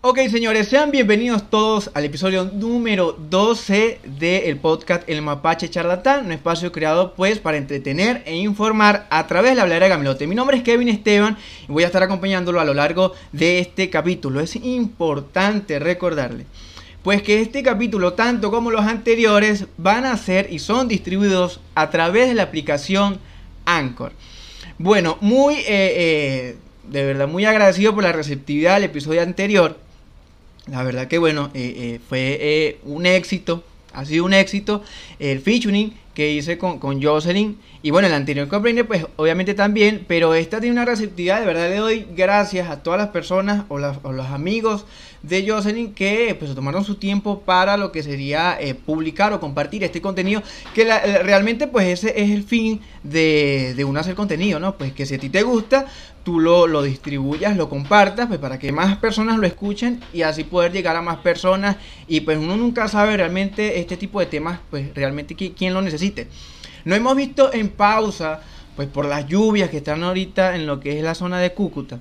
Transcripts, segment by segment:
Ok, señores, sean bienvenidos todos al episodio número 12 del podcast El Mapache Charlatán, un espacio creado pues para entretener e informar a través de la habladera de Gamilote. Mi nombre es Kevin Esteban y voy a estar acompañándolo a lo largo de este capítulo. Es importante recordarle pues que este capítulo, tanto como los anteriores, van a ser y son distribuidos a través de la aplicación Anchor. Bueno, muy, eh, eh, de verdad, muy agradecido por la receptividad del episodio anterior la verdad que bueno, eh, eh, fue eh, un éxito, ha sido un éxito el featuring que hice con, con Jocelyn. Y bueno, el anterior comprende pues obviamente también, pero esta tiene una receptividad, de verdad le doy gracias a todas las personas o, los amigos de Jocelyn que pues tomaron su tiempo para lo que sería publicar o compartir este contenido, que realmente pues ese es el fin de, de uno hacer contenido, ¿no? Pues que si a ti te gusta, tú lo, lo, distribuyas, lo compartas, pues para que más personas lo escuchen y así poder llegar a más personas. Y pues uno nunca sabe realmente este tipo de temas, pues realmente quién lo necesite. No hemos visto en pausa, pues por las lluvias que están ahorita en lo que es la zona de Cúcuta,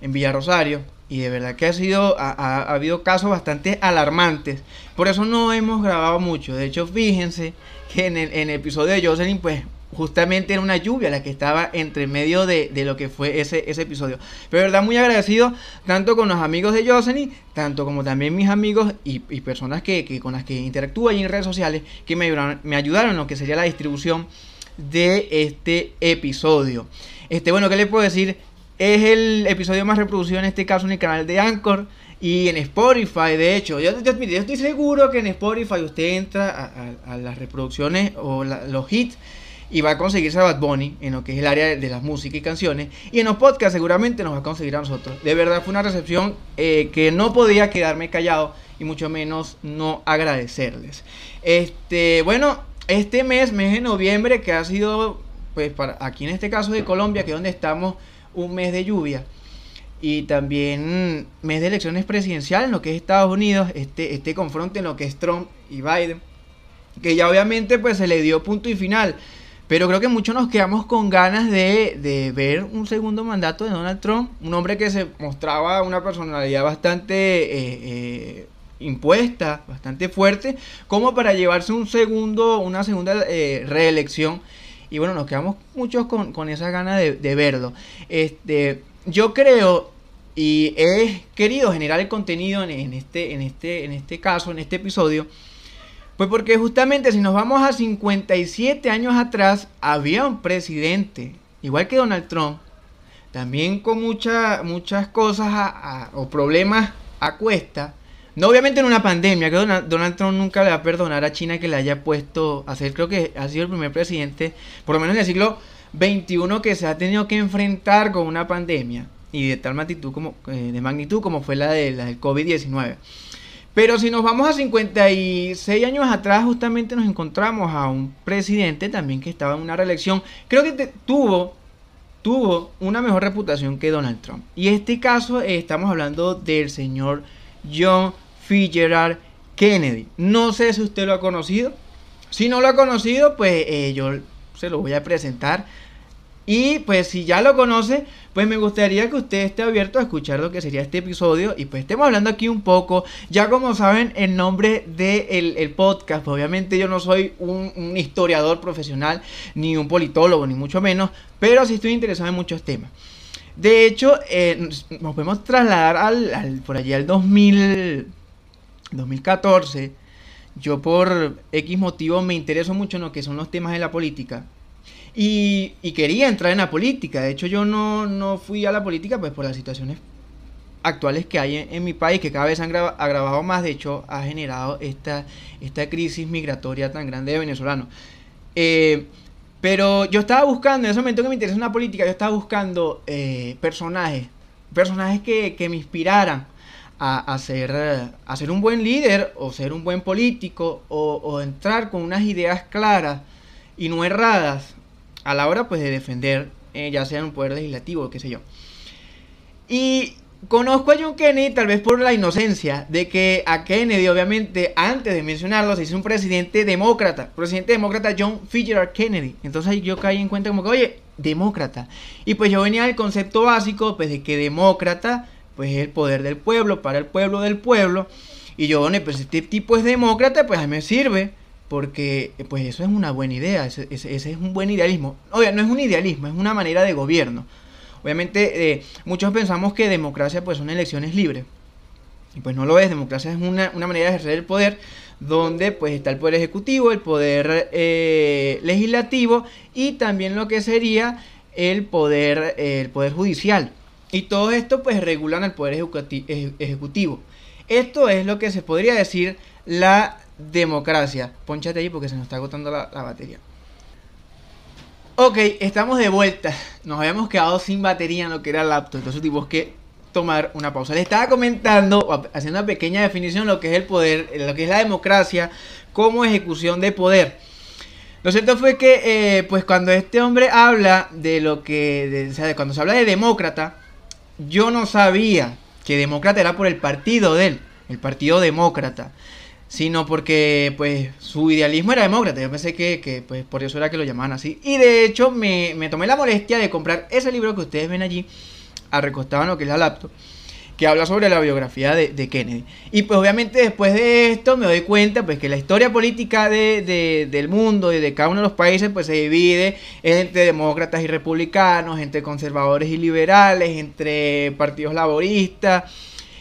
en Villarrosario. Y de verdad que ha sido, ha, ha habido casos bastante alarmantes. Por eso no hemos grabado mucho. De hecho, fíjense que en el, en el episodio de Jocelyn, pues justamente era una lluvia la que estaba entre medio de, lo que fue ese, ese episodio. Pero de verdad muy agradecido tanto con los amigos de Jocelyn, tanto como también mis amigos y, personas que, con las que interactúo allí en redes sociales, que me ayudaron, me ayudaron en lo que sería la distribución de este episodio. Este, bueno, ¿qué les puedo decir? Es el episodio más reproducido en este caso en el canal de Anchor. Y en Spotify, de hecho, yo, estoy seguro que en Spotify usted entra a, las reproducciones o los hits y va a conseguirse a Bad Bunny en lo que es el área de, las músicas y canciones. Y en los podcasts seguramente nos va a conseguir a nosotros. De verdad fue una recepción eh, que no podía quedarme callado y mucho menos no agradecerles. Este, bueno, este mes, mes de noviembre, que ha sido, pues para aquí en este caso de Colombia, que es donde estamos, un mes de lluvia. Y también mes de elecciones presidenciales en lo que es Estados Unidos, este, este confronto en lo que es Trump y Biden, que ya obviamente pues se le dio punto y final. Pero creo que muchos nos quedamos con ganas de, ver un segundo mandato de Donald Trump, un hombre que se mostraba una personalidad bastante eh, eh, impuesta, bastante fuerte, como para llevarse un segundo, una segunda eh, reelección. Y bueno, nos quedamos muchos con, con esa ganas de, verlo. Este, yo creo y he querido generar el contenido en, este, en, este, en este caso, en este episodio pues porque justamente si nos vamos a 57 años atrás, había un presidente, igual que Donald Trump, también con muchas muchas cosas o problemas a cuesta. No obviamente en una pandemia, que Donald, Trump nunca le va a perdonar a China que le haya puesto a ser, creo que ha sido el primer presidente, por lo menos en el siglo XXI, que se ha tenido que enfrentar con una pandemia y de tal magnitud como, eh, de magnitud como fue la, de, la del COVID-19. Pero si nos vamos a 56 años atrás, justamente nos encontramos a un presidente también que estaba en una reelección. Creo que tuvo, tuvo una mejor reputación que Donald Trump. Y en este caso eh, estamos hablando del señor John Fitzgerald Kennedy. No sé si usted lo ha conocido. Si no lo ha conocido, pues eh, yo se lo voy a presentar. Y pues si ya lo conoce, pues me gustaría que usted esté abierto a escuchar lo que sería este episodio y pues estemos hablando aquí un poco, ya como saben el nombre del el podcast, pues obviamente yo no soy un, historiador profesional, ni un politólogo, ni mucho menos, pero sí estoy interesado en muchos temas. De hecho, eh, nos podemos trasladar al, por allí al 2000, 2014. Yo por X motivo me intereso mucho en lo que son los temas de la política. Y, quería entrar en la política. De hecho, yo no, fui a la política pues por las situaciones actuales que hay en, mi país, que cada vez han agravado más. De hecho, ha generado esta, esta crisis migratoria tan grande de venezolanos. Eh, pero yo estaba buscando, en ese momento que me interesa una política, yo estaba buscando eh, personajes, personajes que, me inspiraran a, ser, a, ser, un buen líder o ser un buen político o, o entrar con unas ideas claras y no erradas a la hora pues de defender eh, ya sea un poder legislativo qué sé yo. Y conozco a John Kennedy tal vez por la inocencia de que a Kennedy obviamente antes de mencionarlo se hizo un presidente demócrata, presidente demócrata John Fitzgerald Kennedy. Entonces yo caí en cuenta como que, oye, demócrata. Y pues yo venía del concepto básico pues de que demócrata pues es el poder del pueblo, para el pueblo del pueblo. Y yo, bueno, pues este tipo es demócrata, pues a mí me sirve, porque pues eso es una buena idea, ese, es un buen idealismo. Oye, no es un idealismo, es una manera de gobierno. Obviamente eh, muchos pensamos que democracia pues son elecciones libres. Y pues no lo es, democracia es una, manera de ejercer el poder donde pues está el poder ejecutivo, el poder eh, legislativo y también lo que sería el poder, el poder judicial. Y todo esto pues regulan el poder ejecutivo. Esto es lo que se podría decir la democracia. Ponchate ahí porque se nos está agotando la, batería. Ok, estamos de vuelta. Nos habíamos quedado sin batería en lo que era el laptop. Entonces tuvimos que tomar una pausa. Le estaba comentando, haciendo una pequeña definición de lo que es el poder, lo que es la democracia como ejecución de poder. Lo cierto fue que, eh, pues cuando este hombre habla de lo que, o sea, cuando se habla de demócrata, yo no sabía que demócrata era por el partido de él, el partido demócrata, sino porque pues su idealismo era demócrata. Yo pensé que, pues por eso era que lo llamaban así. Y de hecho me, me tomé la molestia de comprar ese libro que ustedes ven allí, recostado en lo que es la laptop que habla sobre la biografía de, Kennedy. Y pues obviamente después de esto me doy cuenta pues que la historia política de, del mundo y de cada uno de los países pues se divide entre demócratas y republicanos, entre conservadores y liberales, entre partidos laboristas,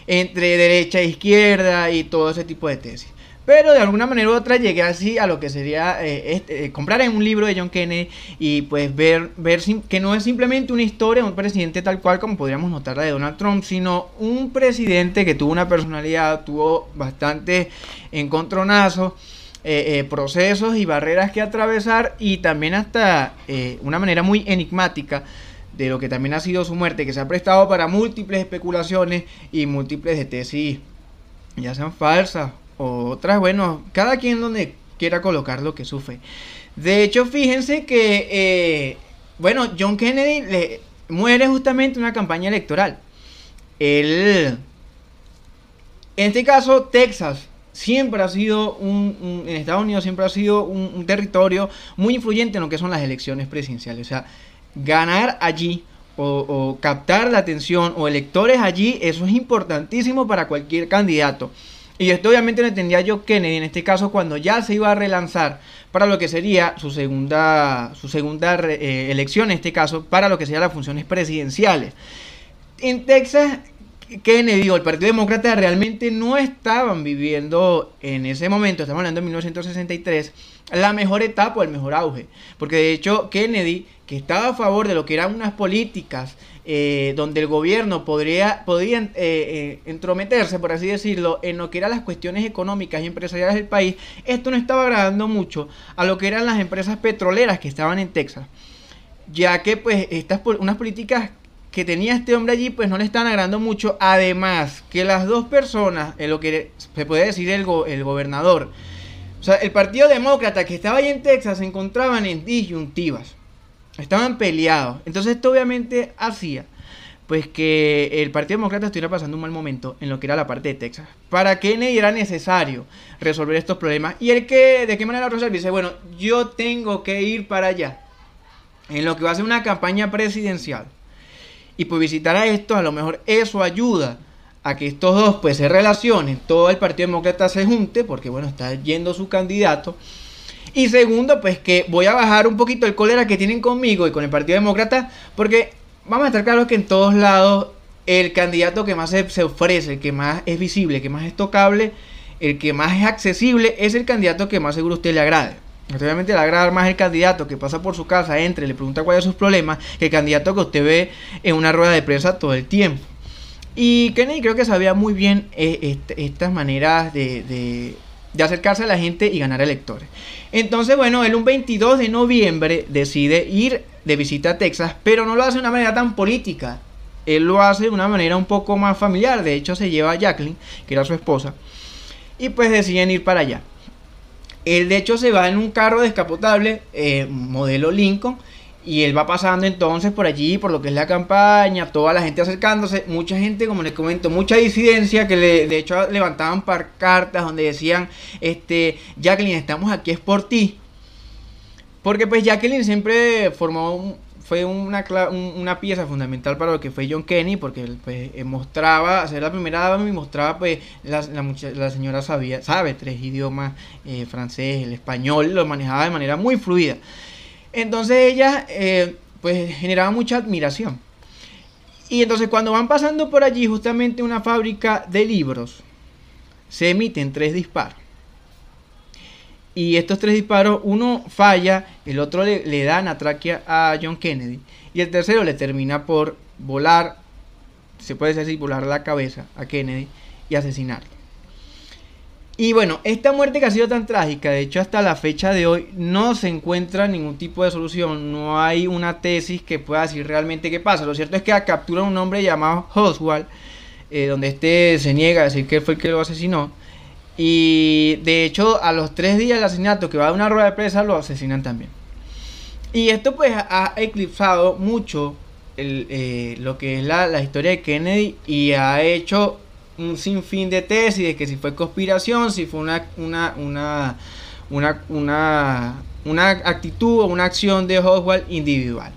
entre derecha e izquierda y todo ese tipo de tesis. Pero de alguna manera u otra llegué así a lo que sería eh, este, eh, comprar en un libro de John Kennedy y pues ver, ver que no es simplemente una historia de un presidente tal cual como podríamos notar la de Donald Trump, sino un presidente que tuvo una personalidad, tuvo bastante encontronazos. Eh, procesos y barreras que atravesar y también hasta una manera muy enigmática de lo que también ha sido su muerte, que se ha prestado para múltiples especulaciones y múltiples tesis, ya sean falsas otras, bueno, cada quien donde quiera colocar lo que sufre. De hecho, fíjense que, eh, bueno, John Kennedy le muere justamente en una campaña electoral. Él, en este caso, Texas siempre ha sido un, en Estados Unidos siempre ha sido un, territorio muy influyente en lo que son las elecciones presidenciales. O sea, ganar allí o, o captar la atención o electores allí, eso es importantísimo para cualquier candidato. Y esto obviamente lo entendía yo Kennedy en este caso cuando ya se iba a relanzar para lo que sería su segunda, su segunda eh, elección, en este caso, para lo que serían las funciones presidenciales. En Texas, Kennedy o el Partido Demócrata realmente no estaban viviendo en ese momento, estamos hablando de 1963, la mejor etapa el mejor auge. Porque de hecho Kennedy, que estaba a favor de lo que eran unas políticas eh, donde el gobierno podría, podría eh, eh, entrometerse, por así decirlo, en lo que eran las cuestiones económicas y empresariales del país, esto no estaba agradando mucho a lo que eran las empresas petroleras que estaban en Texas, ya que pues estas unas políticas que tenía este hombre allí pues no le estaban agradando mucho, además que las dos personas, en lo que se puede decir el, el gobernador, o sea, el Partido Demócrata que estaba ahí en Texas se encontraban en disyuntivas. Estaban peleados. Entonces esto obviamente hacía pues que el Partido Demócrata estuviera pasando un mal momento en lo que era la parte de Texas. Para Kennedy era necesario resolver estos problemas. Y el que, ¿de qué manera lo resolvió? Dice, bueno, yo tengo que ir para allá. En lo que va a ser una campaña presidencial. Y pues visitar a estos, a lo mejor eso ayuda a que estos dos pues se relacionen. Todo el Partido Demócrata se junte, porque bueno, está yendo su candidato. Y segundo, pues que voy a bajar un poquito el cólera que tienen conmigo y con el Partido Demócrata, porque vamos a estar claros que en todos lados el candidato que más se, ofrece, el que más es visible, el que más es tocable, el que más es accesible, es el candidato que más seguro usted le agrade. Obviamente le agrada más el candidato que pasa por su casa, entre, le pregunta cuáles son sus problemas, que el candidato que usted ve en una rueda de prensa todo el tiempo. Y Kennedy creo que sabía muy bien eh, este, estas maneras de, de acercarse a la gente y ganar electores. Entonces, bueno, él un 22 de noviembre decide ir de visita a Texas, pero no lo hace de una manera tan política. Él lo hace de una manera un poco más familiar. De hecho, se lleva a Jacqueline, que era su esposa, y pues deciden ir para allá. Él, de hecho, se va en un carro descapotable, eh, modelo Lincoln, y él va pasando entonces por allí, por lo que es la campaña, toda la gente acercándose, mucha gente, como les comento, mucha disidencia que le, de hecho levantaban cartas donde decían, este, Jacqueline, estamos aquí es por ti. Porque pues Jacqueline siempre formó fue una, una pieza fundamental para lo que fue John Kennedy, porque pues, eh, mostraba, ser la primera dama y mostraba, pues, la, la, señora sabía, sabe tres idiomas, eh, francés, el español, lo manejaba de manera muy fluida. Entonces ella, eh, pues, generaba mucha admiración. Y entonces cuando van pasando por allí, justamente una fábrica de libros, se emiten tres disparos. Y estos tres disparos, uno falla, el otro le, le da atraquia a John Kennedy. Y el tercero le termina por volar, se puede decir volar la cabeza a Kennedy y asesinarlo. Y bueno, esta muerte que ha sido tan trágica, de hecho hasta la fecha de hoy no se encuentra ningún tipo de solución, no hay una tesis que pueda decir realmente qué pasa. Lo cierto es que captura un hombre llamado Oswald, eh, donde este se niega a decir que fue el que lo asesinó. Y de hecho, a los tres días del asesinato, que va a una rueda de prensa, lo asesinan también. Y esto pues ha eclipsado mucho eh, lo que es la, historia de Kennedy y ha hecho un sinfín de tesis de que si fue conspiración, si fue una, una, una, una, una, una actitud o una acción de Oswald individual.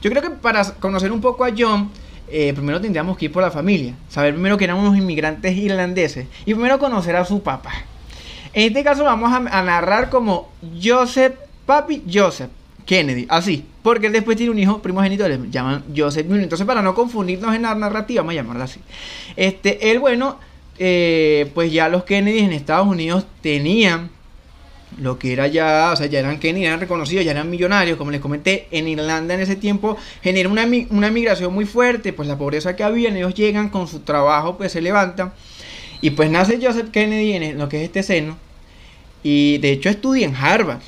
Yo creo que para conocer un poco a John, eh, primero tendríamos que ir por la familia, saber primero que eran unos inmigrantes irlandeses y primero conocer a su papá. En este caso vamos a, narrar como Joseph, papi Joseph Kennedy, así, porque él después tiene un hijo primogénito, le llaman Joseph Jr. Entonces para no confundirnos en la narrativa, vamos a llamarlo así. Este, él, bueno, eh, pues ya los Kennedy en Estados Unidos tenían lo que era ya, o sea, ya eran Kennedy, eran reconocidos, ya eran millonarios, como les comenté, en Irlanda en ese migración genera una, una migración muy fuerte, pues la pobreza que había, ellos llegan con su trabajo, pues se levantan, y pues nace Joseph Kennedy en lo que es este seno, y de hecho estudia en Harvard,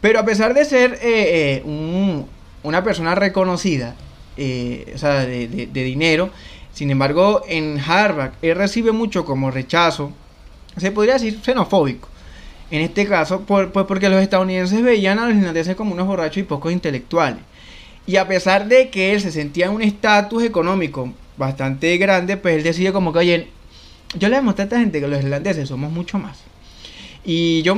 pero a pesar de ser eh, eh, una persona reconocida, eh, o sea, de, de dinero, sin embargo, en Harvard él recibe mucho como rechazo, se podría decir xenofóbico en este caso, pues porque los estadounidenses veían a los irlandeses como unos borrachos y pocos intelectuales. Y a pesar de que él se sentía en un estatus económico bastante grande, pues él decide como que, oye, yo le demostré a esta gente que los irlandeses somos mucho más. Y yo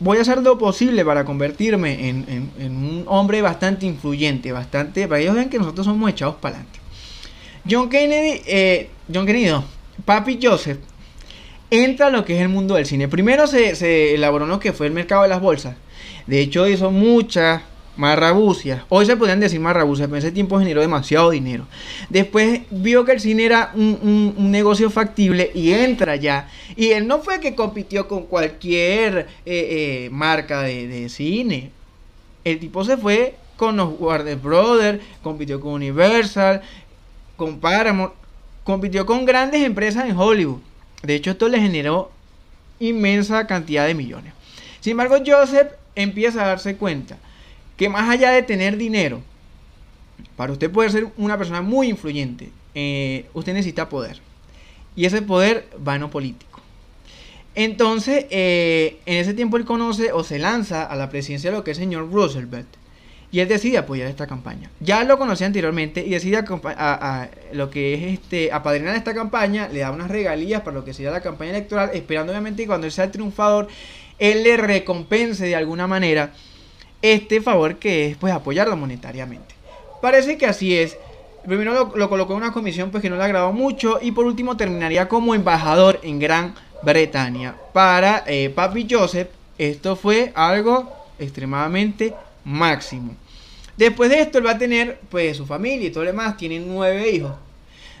voy, a hacer lo posible para convertirme en, un hombre bastante influyente, bastante, para que ellos vean que nosotros somos echados para adelante. John Kennedy, eh, John Kennedy Papi Joseph entra lo que es el mundo del cine. Primero se, elaboró lo que fue el mercado de las bolsas. De hecho, hizo muchas marrabucias. Hoy se podían decir marrabucias, pero ese tiempo generó demasiado dinero. Después vio que el cine era un, negocio factible y entra ya. Y él no fue que compitió con cualquier eh, eh, marca de, de, cine. El tipo se fue con los Warner Brothers, compitió con Universal, con Paramount, compitió con grandes empresas en Hollywood. De hecho, esto le generó inmensa cantidad de millones. Sin embargo, Joseph empieza a darse cuenta que más allá de tener dinero, para usted poder ser una persona muy influyente, eh, usted necesita poder. Y ese poder va en lo político. Entonces, eh, en ese tiempo él conoce o se lanza a la presidencia de lo que es el señor Roosevelt y él decide apoyar esta campaña. Ya lo conocía anteriormente y decide a, lo que es este apadrinar esta campaña, le da unas regalías para lo que sería la campaña electoral, esperando obviamente que cuando él sea el triunfador, él le recompense de alguna manera este favor que es pues apoyarlo monetariamente. Parece que así es. Primero lo, colocó en una comisión pues que no le agradó mucho y por último terminaría como embajador en Gran Bretaña para eh, Papi Joseph. Esto fue algo extremadamente máximo. Después de esto, él va a tener, pues, su familia y todo lo demás. Tienen nueve hijos.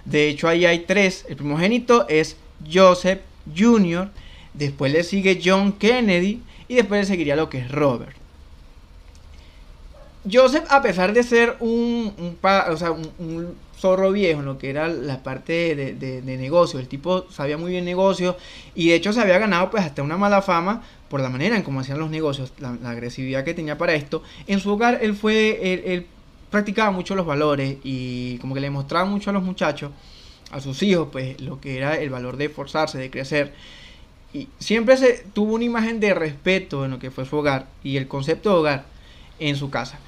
De hecho, ahí hay tres. El primogénito es Joseph Jr. Después le sigue John Kennedy. Y después le seguiría lo que es Robert. Joseph, a pesar de ser un, un, zorro viejo en lo que era la parte de, de, negocio, el tipo sabía muy bien negocio y de hecho se había ganado pues hasta una mala fama por la manera en cómo hacían los negocios, la, agresividad que tenía para esto. En su hogar él fue, él, practicaba mucho los valores y como que le mostraba mucho a los muchachos, a sus hijos, pues lo que era el valor de esforzarse, de crecer. Y siempre se tuvo una imagen de respeto en lo que fue su hogar y el concepto de hogar en su casa.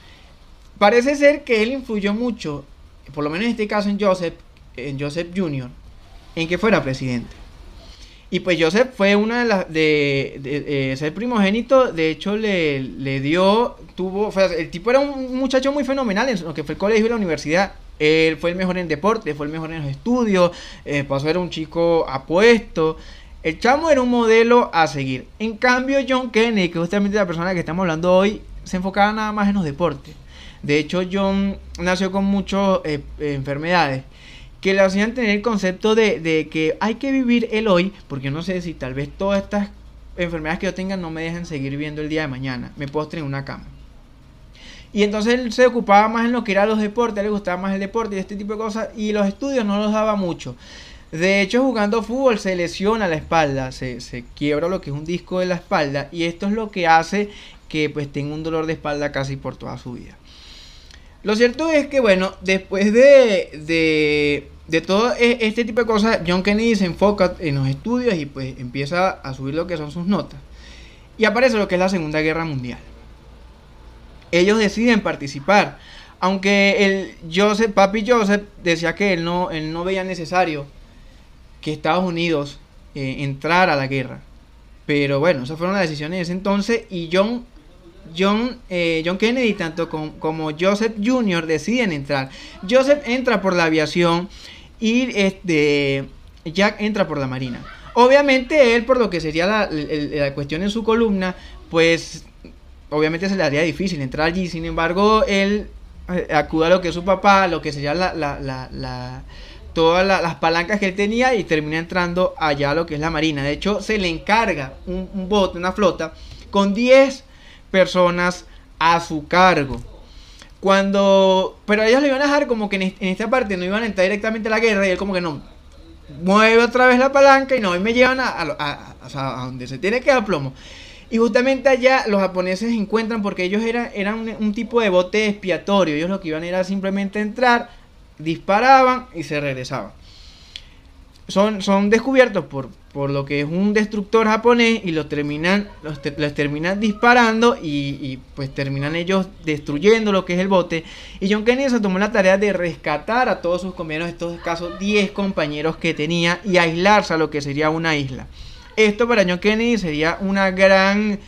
Parece ser que él influyó mucho, por lo menos en este caso en Joseph, en Joseph Jr., en que fuera presidente. Y pues Joseph fue una de las de, de, ser primogénito, de hecho le, dio, tuvo, el tipo era un muchacho muy fenomenal en lo que fue el colegio y la universidad. Él fue el mejor en deporte, fue el mejor en los estudios, eh, pasó a ser un chico apuesto. El chamo era un modelo a seguir. En cambio, John Kennedy, que justamente la persona que estamos hablando hoy, se enfocaba nada más en los deportes. De hecho, John nació con muchas eh, enfermedades que le hacían tener el concepto de, que hay que vivir el hoy, porque no sé si tal vez todas estas enfermedades que yo tenga no me dejan seguir viviendo el día de mañana, me postre en una cama. Y entonces él se ocupaba más en lo que era los deportes, le gustaba más el deporte y este tipo de cosas, y los estudios no los daba mucho. De hecho, jugando fútbol se lesiona la espalda, se, se quiebra lo que es un disco de la espalda, y esto es lo que hace que pues tenga un dolor de espalda casi por toda su vida. Lo cierto es que, bueno, después de, de, todo e, este tipo de cosas, John Kennedy se enfoca en los estudios y pues empieza a subir lo que son sus notas. Y aparece lo que es la Segunda Guerra Mundial. Ellos deciden participar. Aunque el Joseph, papi Joseph decía que él no, él no veía necesario que Estados Unidos eh, entrara a la guerra. Pero bueno, esas fueron las decisiones de ese entonces y John John, eh, John Kennedy tanto como Joseph Jr. deciden entrar. Joseph entra por la aviación y este, Jack entra por la marina. Obviamente él, por lo que sería la, cuestión en su columna, pues obviamente se le haría difícil entrar allí. Sin embargo, él eh, acude a lo que es su papá, lo que sería la, todas las palancas que él tenía y termina entrando allá a lo que es la marina. De hecho, se le encarga un, un bote, una flota, con 10 personas a su cargo. Cuando. Pero ellos le iban a dejar como que en, esta parte no iban a entrar directamente a la guerra y él como que no. Mueve otra vez la palanca y no, y me llevan a, a, donde se tiene que dar plomo. Y justamente allá los japoneses encuentran porque ellos eran, eran un, tipo de bote expiatorio. Ellos lo que iban era simplemente entrar, disparaban y se regresaban. Son, son descubiertos por, por lo que es un destructor japonés y los terminan, los, terminan disparando y, pues terminan ellos destruyendo lo que es el bote. Y John Kennedy se tomó la tarea de rescatar a todos sus compañeros, estos casos 10 compañeros que tenía y aislarse a lo que sería una isla. Esto para John Kennedy sería una gran,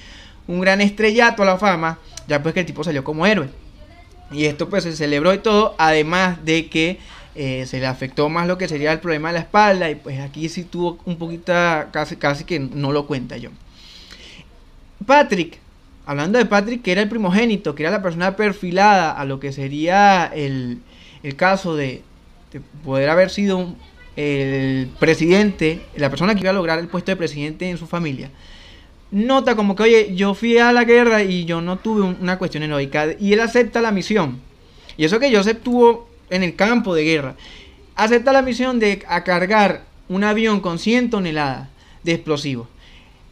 un gran estrellato a la fama, ya pues que el tipo salió como héroe. Y esto pues se celebró y todo, además de que eh, se le afectó más lo que sería el problema de la espalda y pues aquí sí tuvo un poquito, casi, casi que no lo cuenta yo. Patrick, hablando de Patrick, que era el primogénito, que era la persona perfilada a lo que sería el, el caso de, poder haber sido el presidente, la persona que iba a lograr el puesto de presidente en su familia, nota como que, oye, yo fui a la guerra y yo no tuve una cuestión heroica, y él acepta la misión. Y eso que Joseph tuvo en el campo de guerra. Acepta la misión de cargar un avión con 100 toneladas de explosivos.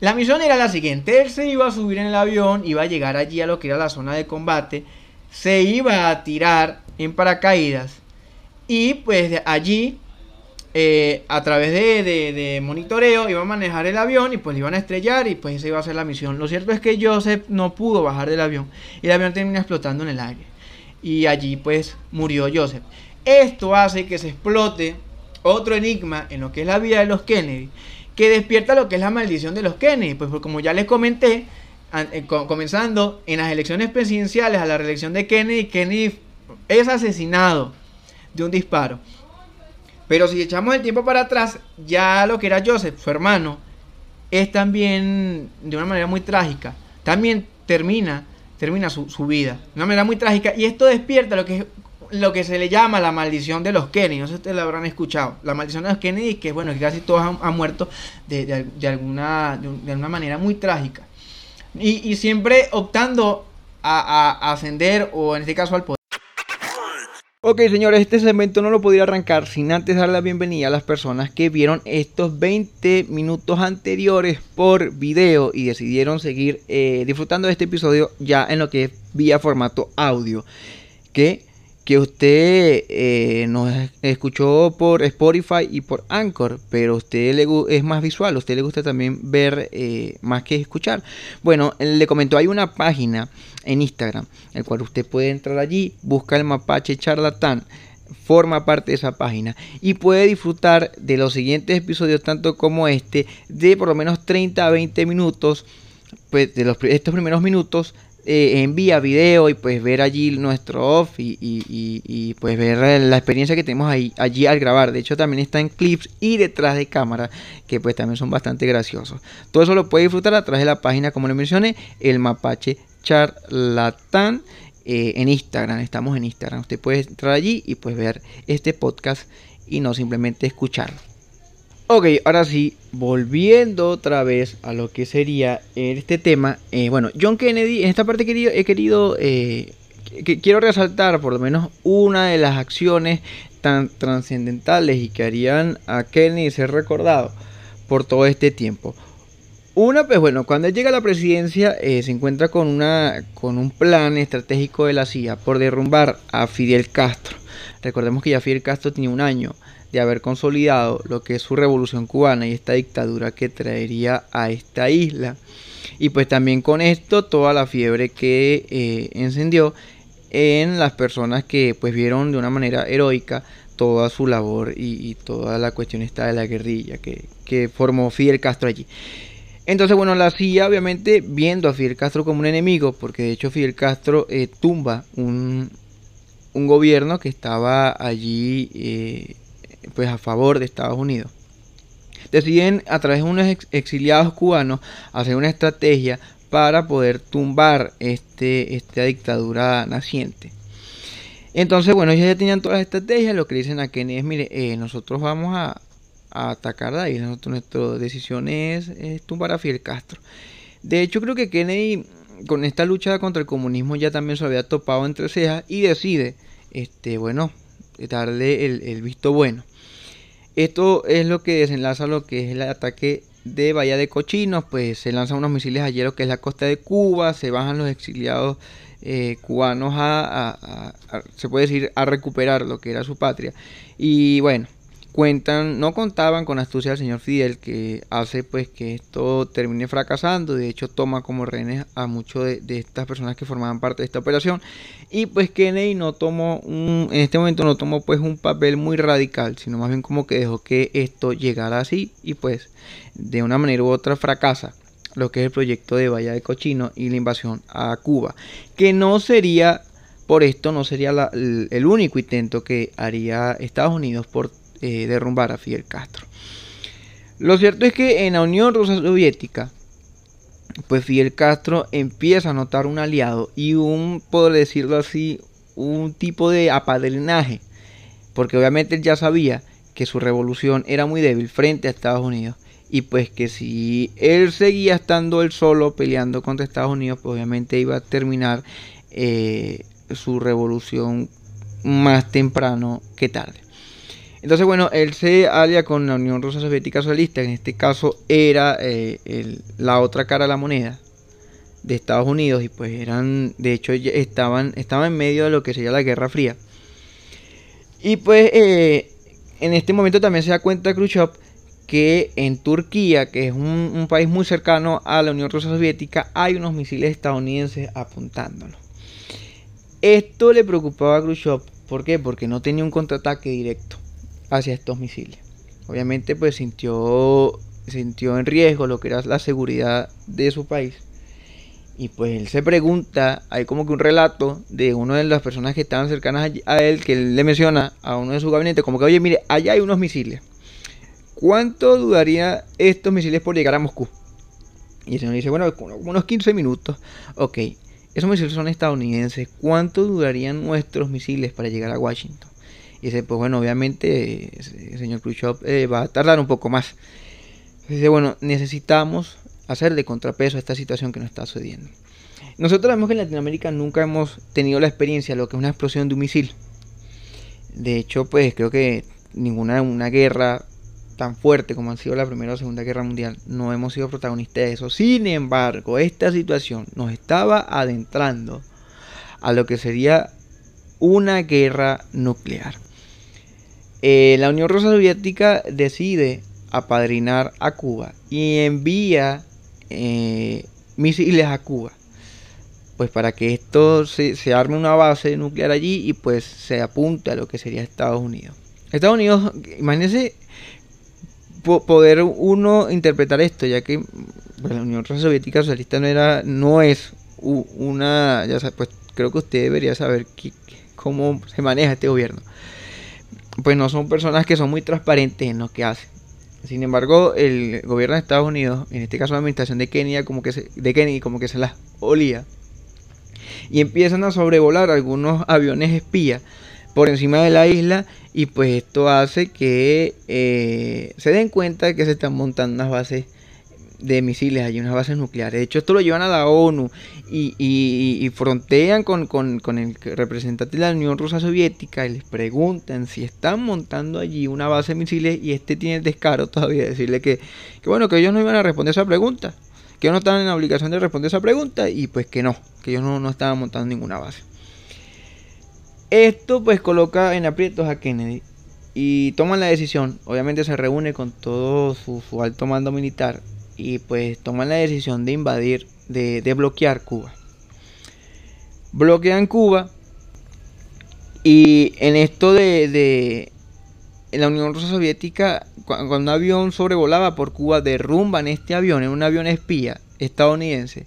La misión era la siguiente, él se iba a subir en el avión, iba a llegar allí a lo que era la zona de combate, se iba a tirar en paracaídas y pues allí eh, a través de, de, monitoreo iba a manejar el avión y pues le iban a estrellar y pues esa iba a ser la misión. Lo cierto es que Joseph no pudo bajar del avión y el avión termina explotando en el aire y allí pues murió Joseph. Esto hace que se explote otro enigma en lo que es la vida de los Kennedy, que despierta lo que es la maldición de los Kennedy, pues como ya les comenté, eh, comenzando en las elecciones presidenciales a la reelección de Kennedy, Kennedy es asesinado de un disparo. Pero si echamos el tiempo para atrás, ya lo que era Joseph, su hermano, es también de una manera muy trágica. También termina termina su, vida. De una manera muy trágica. Y esto despierta lo que, lo que se le llama la maldición de los Kennedy. No sé si ustedes lo habrán escuchado. La maldición de los Kennedy, que bueno, que casi todos han, muerto de, alguna, de, manera muy trágica. Y, siempre optando a ascender o en este caso al poder. Ok, señores, este segmento no lo podría arrancar sin antes dar la bienvenida a las personas que vieron estos 20 minutos anteriores por video y decidieron seguir eh, disfrutando de este episodio ya en lo que es vía formato audio. Que que usted eh, nos escuchó por Spotify y por Anchor, pero usted le es más visual, usted le gusta también ver eh, más que escuchar. Bueno, le comentó, hay una página en Instagram, el cual usted puede entrar allí, busca el mapache charlatán. forma parte de esa página y puede disfrutar de los siguientes episodios tanto como este de por lo menos 30 a 20 minutos pues de los, estos primeros minutos eh, envía video y pues ver allí nuestro off y, y, pues ver la experiencia que tenemos ahí, allí al grabar. De hecho también está en clips y detrás de cámara que pues también son bastante graciosos. Todo eso lo puede disfrutar a través de la página como le mencioné, el mapache charlatán. Eh, en Instagram, estamos en Instagram. Usted puede entrar allí y pues ver este podcast y no simplemente escucharlo. Ok, ahora sí, volviendo otra vez a lo que sería este tema. Eh, bueno, John Kennedy, en esta parte querido, he querido, eh, que, quiero resaltar por lo menos una de las acciones tan trascendentales y que harían a Kennedy ser recordado por todo este tiempo. Una, pues bueno, cuando él llega a la presidencia eh, se encuentra con, una, con un plan estratégico de la CIA por derrumbar a Fidel Castro. Recordemos que ya Fidel Castro tenía un año de haber consolidado lo que es su revolución cubana y esta dictadura que traería a esta isla. Y pues también con esto toda la fiebre que eh, encendió en las personas que pues vieron de una manera heroica toda su labor y, toda la cuestión está de la guerrilla que, formó Fidel Castro allí. Entonces, bueno, la CIA obviamente viendo a Fidel Castro como un enemigo, porque de hecho Fidel Castro eh, tumba un, un, gobierno que estaba allí eh, pues a favor de Estados Unidos. Deciden a través de unos exiliados cubanos hacer una estrategia para poder tumbar este, esta dictadura naciente. Entonces, bueno, ellos ya tenían todas las estrategias. Lo que dicen a Kennedy es, mire, eh, nosotros vamos a, atacar de ahí. nuestra decisión es, tumbar a Fidel Castro. De hecho, creo que Kennedy con esta lucha contra el comunismo ya también se había topado entre cejas y decide, este, bueno, darle el visto bueno. Esto es lo que desenlaza lo que es el ataque de Bahía de Cochinos, pues se lanzan unos misiles ayer lo que es la costa de Cuba, se bajan los exiliados eh, cubanos a, se puede decir, a recuperar lo que era su patria. Y bueno, cuentan, no contaban con astucia del señor Fidel, que hace pues que esto termine fracasando, de hecho toma como rehenes a muchos de, estas personas que formaban parte de esta operación, y pues Kennedy no tomó, un, en este momento no tomó pues un papel muy radical, sino más bien como que dejó que esto llegara así, y pues de una manera u otra fracasa lo que es el proyecto de Bahía de Cochino y la invasión a Cuba, que no sería por esto no sería el único intento que haría Estados Unidos por eh, derrumbar a Fidel Castro. Lo cierto es que en la Unión Rusa Soviética, pues Fidel Castro empieza a notar un aliado y un, por decirlo así, un tipo de apadrinaje, porque obviamente él ya sabía que su revolución era muy débil frente a Estados Unidos y pues que si él seguía estando él solo peleando contra Estados Unidos, pues obviamente iba a terminar eh, su revolución más temprano que tarde. Entonces, bueno, él se alia con la Unión Rusa Soviética Socialista, en este caso era eh, la otra cara de la moneda de Estados Unidos, y pues eran, de hecho, estaban, estaban en medio de lo que sería la Guerra Fría. Y pues eh, en este momento también se da cuenta Khrushchev que en Turquía, que es un, un, país muy cercano a la Unión Rusa Soviética, hay unos misiles estadounidenses apuntándolo. Esto le preocupaba a Khrushchev, ¿por qué? Porque no tenía un contraataque directo hacia estos misiles. Obviamente pues sintió, sintió en riesgo lo que era la seguridad de su país. Y pues él se pregunta, hay como que un relato de una de las personas que estaban cercanas a él, que él le menciona a uno de su gabinete, como que, oye, mire, allá hay unos misiles. ¿Cuánto dudaría estos misiles por llegar a Moscú? Y el señor dice, bueno, unos 15 minutos. Ok, esos misiles son estadounidenses. ¿Cuánto dudarían nuestros misiles para llegar a Washington? Y dice, pues bueno, obviamente el señor Khrushchev eh, va a tardar un poco más. Dice, bueno, necesitamos hacer de contrapeso a esta situación que nos está sucediendo. Nosotros vemos que en Latinoamérica nunca hemos tenido la experiencia de lo que es una explosión de un misil. De hecho, pues creo que ninguna una guerra tan fuerte como han sido la Primera o Segunda Guerra Mundial, no hemos sido protagonistas de eso. Sin embargo, esta situación nos estaba adentrando a lo que sería una guerra nuclear. Eh, la Unión Rusa Soviética decide apadrinar a Cuba y envía eh, misiles a Cuba. pues para que esto se, se, arme una base nuclear allí y pues se apunte a lo que sería Estados Unidos. Estados Unidos, imagínense poder uno interpretar esto, ya que pues, la Unión Soviética Socialista no era, no es una, ya pues creo que usted debería saber cómo se maneja este gobierno. Pues no son personas que son muy transparentes en lo que hacen. Sin embargo, el gobierno de Estados Unidos, en este caso la administración de Kennedy, como que se, de Kennedy, como que se las olía. Y empiezan a sobrevolar algunos aviones espías por encima de la isla y pues esto hace que eh, se den cuenta que se están montando unas bases de misiles, hay unas bases nucleares. De hecho, esto lo llevan a la ONU y, frontean con, el representante de la Unión Rusa Soviética y les preguntan si están montando allí una base de misiles y este tiene el descaro todavía de decirle que, bueno, que ellos no iban a responder esa pregunta, que ellos no estaban en la obligación de responder esa pregunta y pues que no, que ellos no, estaban montando ninguna base. Esto pues coloca en aprietos a Kennedy y toman la decisión, obviamente se reúne con todo su alto mando militar y pues toman la decisión de invadir, de, bloquear Cuba. Bloquean Cuba y en esto de, de en la Unión Soviética, cuando un avión sobrevolaba por Cuba, derrumban este avión, en un avión espía estadounidense,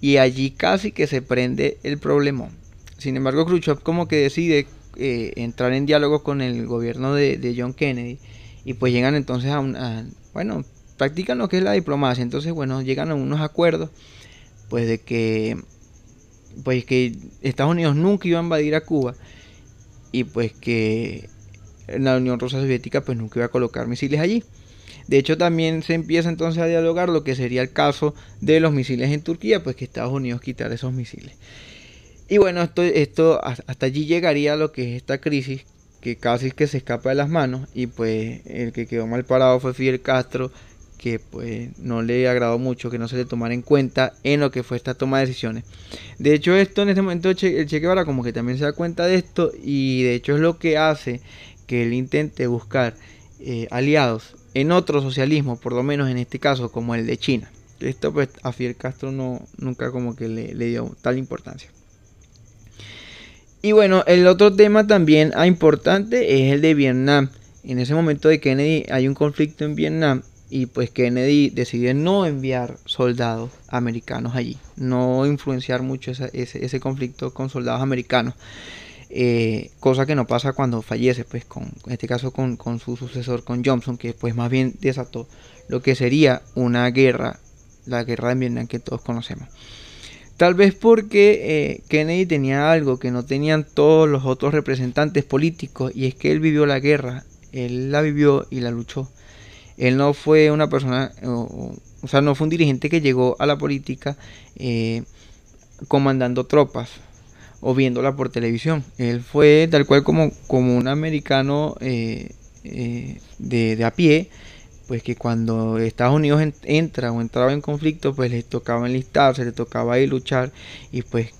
y allí casi que se prende el problemón. Sin embargo, Khrushchev como que decide eh, entrar en diálogo con el gobierno de, John Kennedy, y pues llegan entonces a un, bueno, practican lo que es la diplomacia. Entonces, bueno, llegan a unos acuerdos, pues de que, pues que Estados Unidos nunca iba a invadir a Cuba y pues que la Unión Rusa Soviética pues nunca iba a colocar misiles allí. De hecho, también se empieza entonces a dialogar lo que sería el caso de los misiles en Turquía, pues que Estados Unidos quitara esos misiles. Y bueno, esto, esto hasta allí llegaría lo que es esta crisis que casi que se escapa de las manos y pues el que quedó mal parado fue Fidel Castro que pues no le agradó mucho que no se le tomara en cuenta en lo que fue esta toma de decisiones. De hecho esto en este momento el Che, Guevara como que también se da cuenta de esto y de hecho es lo que hace que él intente buscar eh, aliados en otro socialismo, por lo menos en este caso como el de China. Esto pues a Fidel Castro no, nunca como que le, le dio tal importancia. Y bueno, el otro tema también importante es el de Vietnam. En ese momento de Kennedy hay un conflicto en Vietnam y pues Kennedy decide no enviar soldados americanos allí, no influenciar mucho ese, conflicto con soldados americanos. Eh, cosa que no pasa cuando fallece, pues con, en este caso con, su sucesor, con Johnson, que pues más bien desató lo que sería una guerra, la guerra de Vietnam que todos conocemos. Tal vez porque eh, Kennedy tenía algo que no tenían todos los otros representantes políticos, y es que él vivió la guerra, él la vivió y la luchó. Él no fue una persona, o, sea, no fue un dirigente que llegó a la política eh, comandando tropas o viéndola por televisión. Él fue tal cual como, como un americano eh, eh, de, a pie, pues que cuando Estados Unidos entra o entraba en conflicto, pues le tocaba enlistarse, le tocaba ir luchar y pues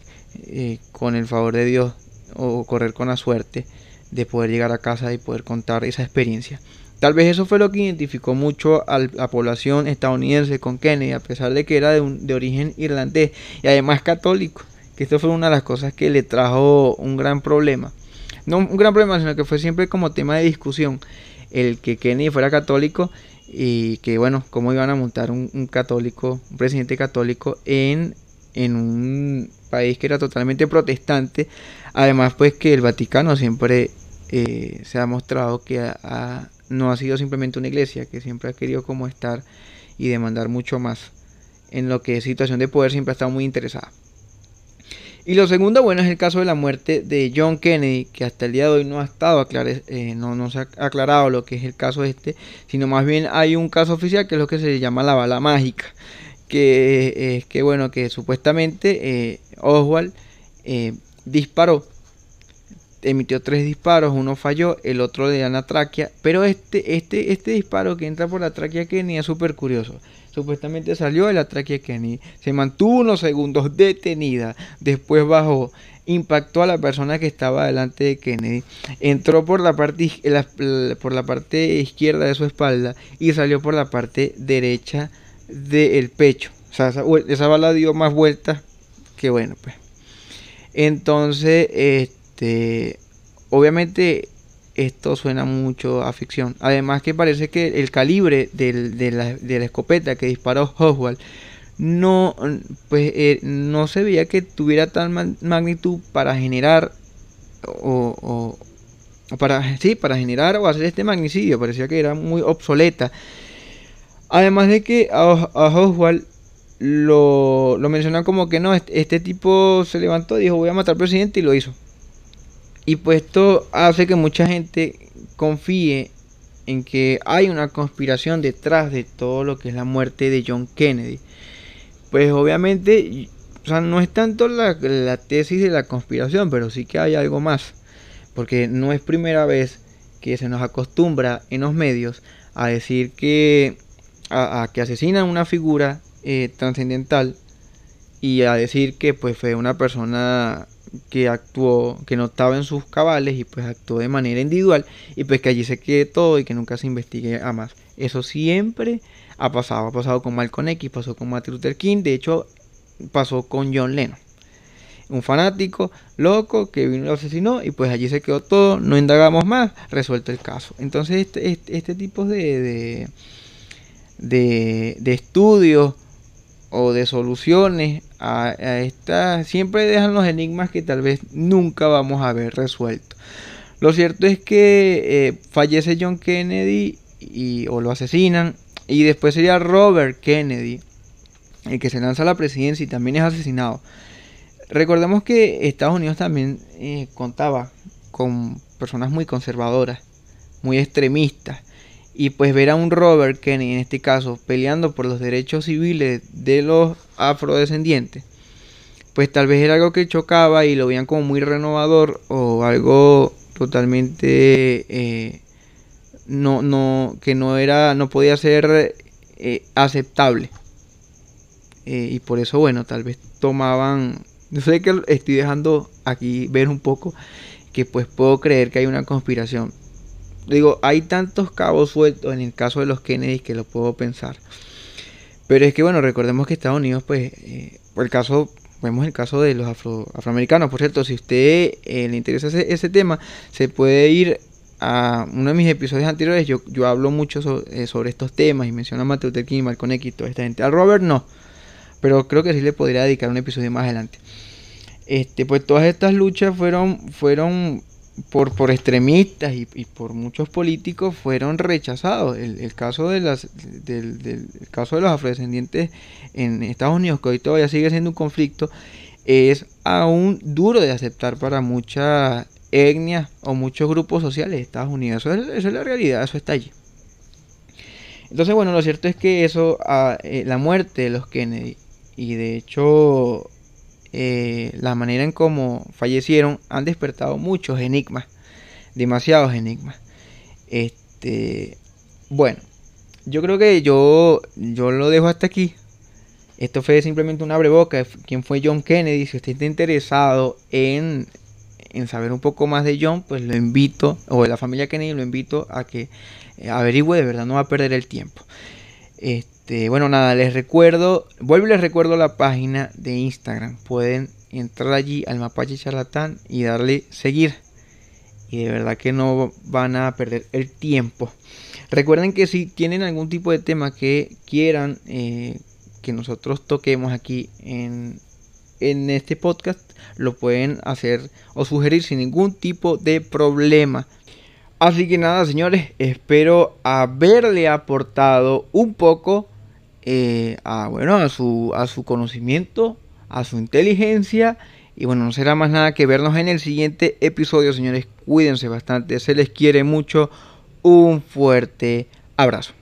con el favor de Dios o correr con la suerte de poder llegar a casa y poder contar esa experiencia. Tal vez eso fue lo que identificó mucho a la población estadounidense con Kennedy, a pesar de que era de, un, de origen irlandés y además católico, que esto fue una de las cosas que le trajo un gran problema. No un gran problema, sino que fue siempre como tema de discusión el que Kennedy fuera católico y que bueno, cómo iban a montar un, católico, un presidente católico en, en un país que era totalmente protestante. Además, pues que el Vaticano siempre eh, se ha mostrado que no ha sido simplemente una iglesia que siempre ha querido como estar y demandar mucho más en lo que es situación de poder siempre ha estado muy interesada. Y lo segundo, bueno, es el caso de la muerte de John Kennedy, que hasta el día de hoy no ha estado eh, no, no se ha aclarado lo que es el caso este, sino más bien hay un caso oficial que es lo que se llama la bala mágica, que es que bueno, que supuestamente eh, Oswald eh, disparó emitió tres disparos, uno falló, el otro de la tráquea, pero este, este, este disparo que entra por la tráquea Kenny es súper curioso. Supuestamente salió de la tráquea Kenny, se mantuvo unos segundos detenida, después bajó, impactó a la persona que estaba delante de Kennedy, entró por la parte, por la parte izquierda de su espalda y salió por la parte derecha del pecho. O sea, esa, esa bala dio más vueltas qué bueno, pues. Entonces, este, obviamente esto suena mucho a ficción. Además que parece que el calibre de, la, escopeta que disparó Oswald no, pues, eh, no se veía que tuviera tal magnitud para generar o, para, sí, para generar o hacer este magnicidio. Parecía que era muy obsoleta. Además de que a, Oswald lo, lo mencionan como que no, este, este, tipo se levantó, dijo voy a matar al presidente y lo hizo. Y pues esto hace que mucha gente confíe en que hay una conspiración detrás de todo lo que es la muerte de John Kennedy. Pues obviamente, o sea, no es tanto la, la tesis de la conspiración, pero sí que hay algo más. Porque no es primera vez que se nos acostumbra en los medios a decir que, a, que asesinan una figura eh, trascendental y a decir que pues fue una persona que actuó, que no estaba en sus cabales y pues actuó de manera individual y pues que allí se quede todo y que nunca se investigue a más. Eso siempre ha pasado, ha pasado con Malcolm X, pasó con Martin Luther King, de hecho pasó con John Lennon. Un fanático loco que vino y lo asesinó y pues allí se quedó todo, no indagamos más, resuelto el caso. Entonces este, este, este tipo de, de, de, de estudios o de soluciones a, a siempre dejan los enigmas que tal vez nunca vamos a ver resueltos. Lo cierto es que eh, fallece John Kennedy y, o lo asesinan y después sería Robert Kennedy el que se lanza a la presidencia y también es asesinado. Recordemos que Estados Unidos también eh, contaba con personas muy conservadoras, muy extremistas y pues ver a un Robert Kennedy en este caso peleando por los derechos civiles de los afrodescendientes, pues tal vez era algo que chocaba y lo veían como muy renovador o algo totalmente eh, no, no, que no era, no podía ser eh, aceptable. Eh, y por eso, bueno, tal vez tomaban, no sé que estoy dejando aquí ver un poco, que pues puedo creer que hay una conspiración digo, hay tantos cabos sueltos en el caso de los Kennedy que lo puedo pensar. Pero es que, bueno, recordemos que Estados Unidos, pues, eh, el caso, vemos el caso de los afroamericanos. Por cierto, si usted eh, le interesa ese, tema, se puede ir a uno de mis episodios anteriores. Yo, yo hablo mucho eh, sobre, estos temas y menciono a Mateo Luther King, Malcolm X toda esta gente. Al Robert no, pero creo que sí le podría dedicar un episodio más adelante. Este, pues todas estas luchas fueron, fueron por, por extremistas y, por muchos políticos fueron rechazados. El, caso de las, del, caso de los afrodescendientes en Estados Unidos, que hoy todavía sigue siendo un conflicto, es aún duro de aceptar para muchas etnias o muchos grupos sociales de Estados Unidos. Eso es, la realidad, eso está allí. Entonces, bueno, lo cierto es que eso, ah, eh, la muerte de los Kennedy, y de hecho eh, la manera en cómo fallecieron han despertado muchos enigmas, demasiados enigmas. Este, bueno, yo creo que yo, yo lo dejo hasta aquí. Esto fue simplemente una breboca quién fue John Kennedy. Si usted está interesado en, en saber un poco más de John, pues lo invito, o de la familia Kennedy, lo invito a que averigüe, de verdad no va a perder el tiempo. Este, bueno, nada, les recuerdo, vuelvo y les recuerdo la página de Instagram. Pueden entrar allí al Mapache Charlatán y darle seguir. Y de verdad que no van a perder el tiempo. Recuerden que si tienen algún tipo de tema que quieran eh, que nosotros toquemos aquí en, en este podcast, lo pueden hacer o sugerir sin ningún tipo de problema. Así que nada, señores, espero haberle aportado un poco eh, a, bueno, a, su, a su conocimiento, a su inteligencia. Y bueno, no será más nada que vernos en el siguiente episodio, señores. Cuídense bastante, se les quiere mucho. Un fuerte abrazo.